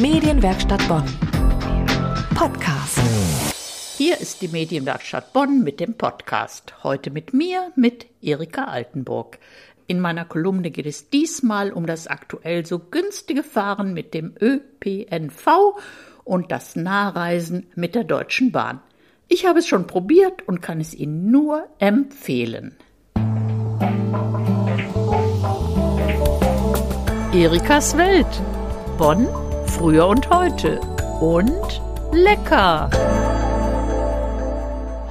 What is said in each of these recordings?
Medienwerkstatt Bonn. Podcast. Hier ist die Medienwerkstatt Bonn mit dem Podcast. Heute mit mir, mit Erika Altenburg. In meiner Kolumne geht es diesmal um das aktuell so günstige Fahren mit dem ÖPNV und das Nahreisen mit der Deutschen Bahn. Ich habe es schon probiert und kann es Ihnen nur empfehlen. Erikas Welt. Bonn, früher und heute. Und lecker.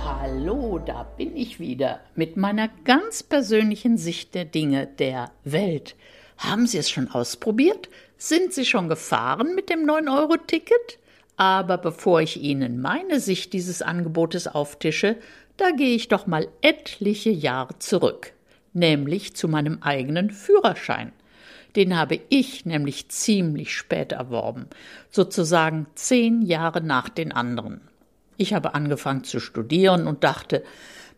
Hallo, da bin ich wieder mit meiner ganz persönlichen Sicht der Dinge der Welt. Haben Sie es schon ausprobiert? Sind Sie schon gefahren mit dem 9-Euro-Ticket? Aber bevor ich Ihnen meine Sicht dieses Angebotes auftische, da gehe ich doch mal etliche Jahre zurück, nämlich zu meinem eigenen Führerschein. Den habe ich nämlich ziemlich spät erworben, sozusagen zehn Jahre nach den anderen. Ich habe angefangen zu studieren und dachte,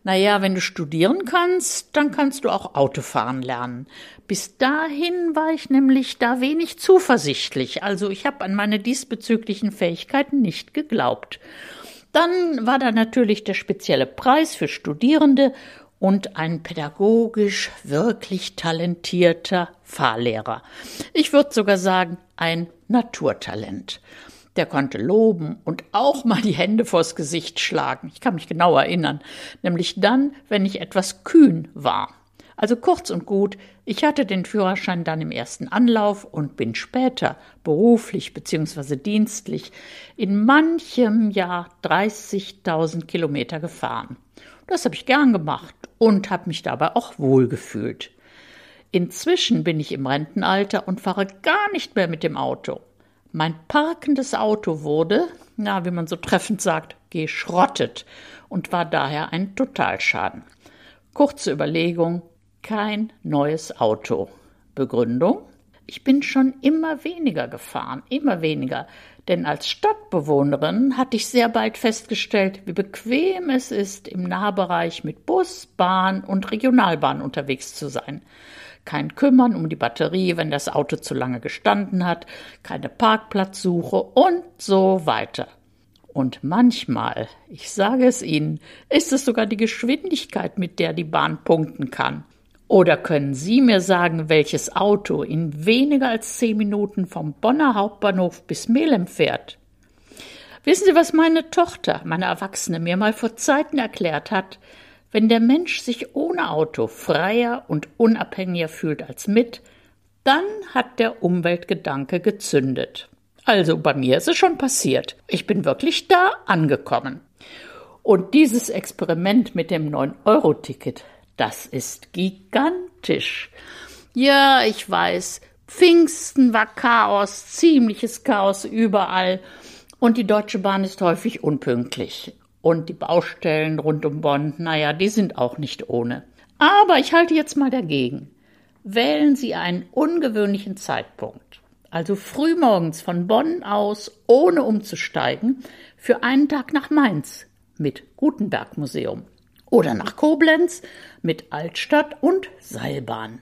na ja, wenn du studieren kannst, dann kannst du auch Autofahren lernen. Bis dahin war ich nämlich da wenig zuversichtlich, also ich habe an meine diesbezüglichen Fähigkeiten nicht geglaubt. Dann war da natürlich der spezielle Preis für Studierende und ein pädagogisch wirklich talentierter Fahrlehrer. Ich würde sogar sagen, ein Naturtalent. Der konnte loben und auch mal die Hände vors Gesicht schlagen. Ich kann mich genau erinnern, nämlich dann, wenn ich etwas kühn war. Also kurz und gut, ich hatte den Führerschein dann im ersten Anlauf und bin später beruflich bzw. dienstlich in manchem Jahr 30.000 Kilometer gefahren. Das habe ich gern gemacht und habe mich dabei auch wohlgefühlt. Inzwischen bin ich im Rentenalter und fahre gar nicht mehr mit dem Auto. Mein parkendes Auto wurde, na, wie man so treffend sagt, geschrottet und war daher ein Totalschaden. Kurze Überlegung, kein neues Auto. Begründung? Ich bin schon immer weniger gefahren, immer weniger, denn als Stadtbewohnerin hatte ich sehr bald festgestellt, wie bequem es ist, im Nahbereich mit Bus, Bahn und Regionalbahn unterwegs zu sein. Kein Kümmern um die Batterie, wenn das Auto zu lange gestanden hat, keine Parkplatzsuche und so weiter. Und manchmal, ich sage es Ihnen, ist es sogar die Geschwindigkeit, mit der die Bahn punkten kann. Oder können Sie mir sagen, welches Auto in weniger als zehn Minuten vom Bonner Hauptbahnhof bis Melem fährt? Wissen Sie, was meine Tochter, meine Erwachsene, mir mal vor Zeiten erklärt hat? Wenn der Mensch sich ohne Auto freier und unabhängiger fühlt als mit, dann hat der Umweltgedanke gezündet. Also bei mir ist es schon passiert. Ich bin wirklich da angekommen. Und dieses Experiment mit dem 9-Euro-Ticket, das ist gigantisch. Ja, ich weiß, Pfingsten war Chaos, ziemliches Chaos überall. Und die Deutsche Bahn ist häufig unpünktlich. Und die Baustellen rund um Bonn, naja, die sind auch nicht ohne. Aber ich halte jetzt mal dagegen. Wählen Sie einen ungewöhnlichen Zeitpunkt. Also frühmorgens von Bonn aus, ohne umzusteigen, für einen Tag nach Mainz mit Gutenberg Museum oder nach Koblenz mit Altstadt und Seilbahn.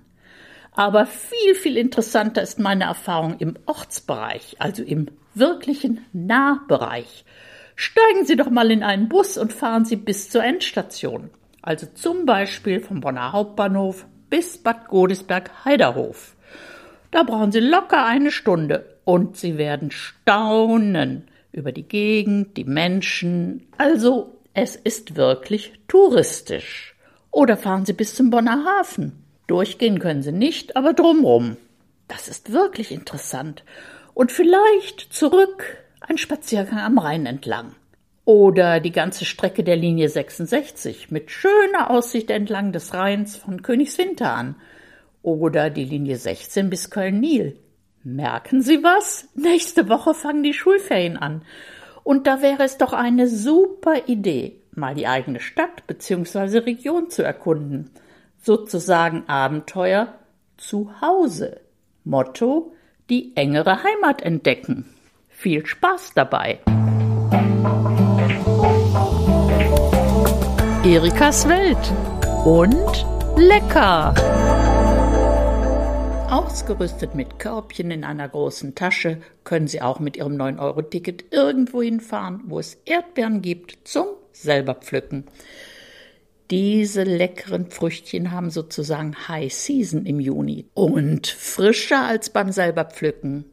Aber viel, viel interessanter ist meine Erfahrung im Ortsbereich, also im wirklichen Nahbereich. Steigen Sie doch mal in einen Bus und fahren Sie bis zur Endstation, also zum Beispiel vom Bonner Hauptbahnhof bis Bad Godesberg-Heiderhof. Da brauchen Sie locker eine Stunde und Sie werden staunen über die Gegend, die Menschen, also es ist wirklich touristisch. Oder fahren Sie bis zum Bonner Hafen. Durchgehen können Sie nicht, aber drumrum. Das ist wirklich interessant. Und vielleicht zurück ein Spaziergang am Rhein entlang. Oder die ganze Strecke der Linie 66 mit schöner Aussicht entlang des Rheins von Königswinter an. Oder die Linie 16 bis Köln-Nil. Merken Sie was? Nächste Woche fangen die Schulferien an. Und da wäre es doch eine super Idee, mal die eigene Stadt bzw. Region zu erkunden. Sozusagen Abenteuer zu Hause. Motto die engere Heimat entdecken. Viel Spaß dabei. Erikas Welt und lecker. Ausgerüstet mit Körbchen in einer großen Tasche können Sie auch mit Ihrem 9-Euro-Ticket irgendwo hinfahren, wo es Erdbeeren gibt, zum selber pflücken. Diese leckeren Früchtchen haben sozusagen High Season im Juni und frischer als beim selber pflücken.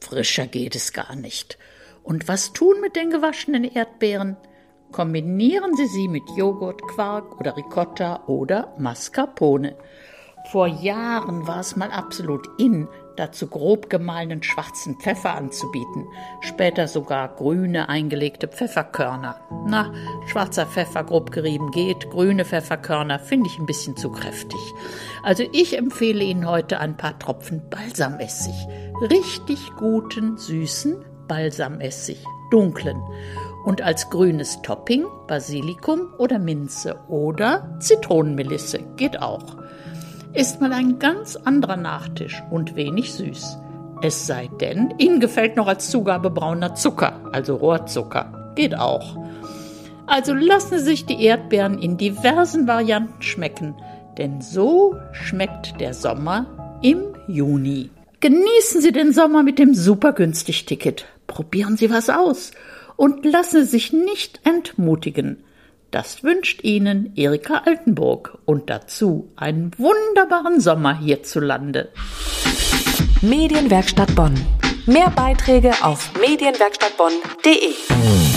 Frischer geht es gar nicht. Und was tun mit den gewaschenen Erdbeeren? Kombinieren Sie sie mit Joghurt, Quark oder Ricotta oder Mascarpone. Vor Jahren war es mal absolut in, dazu grob gemahlenen schwarzen Pfeffer anzubieten, später sogar grüne eingelegte Pfefferkörner. Na, schwarzer Pfeffer grob gerieben geht, grüne Pfefferkörner finde ich ein bisschen zu kräftig. Also ich empfehle Ihnen heute ein paar Tropfen Balsamessig. Richtig guten, süßen Balsamessig, dunklen. Und als grünes Topping Basilikum oder Minze oder Zitronenmelisse geht auch ist mal ein ganz anderer Nachtisch und wenig süß. Es sei denn, Ihnen gefällt noch als Zugabe brauner Zucker, also Rohrzucker. Geht auch. Also lassen Sie sich die Erdbeeren in diversen Varianten schmecken, denn so schmeckt der Sommer im Juni. Genießen Sie den Sommer mit dem supergünstig Ticket. Probieren Sie was aus und lassen Sie sich nicht entmutigen. Das wünscht Ihnen Erika Altenburg und dazu einen wunderbaren Sommer hierzulande. Medienwerkstatt Bonn. Mehr Beiträge auf medienwerkstattbonn.de.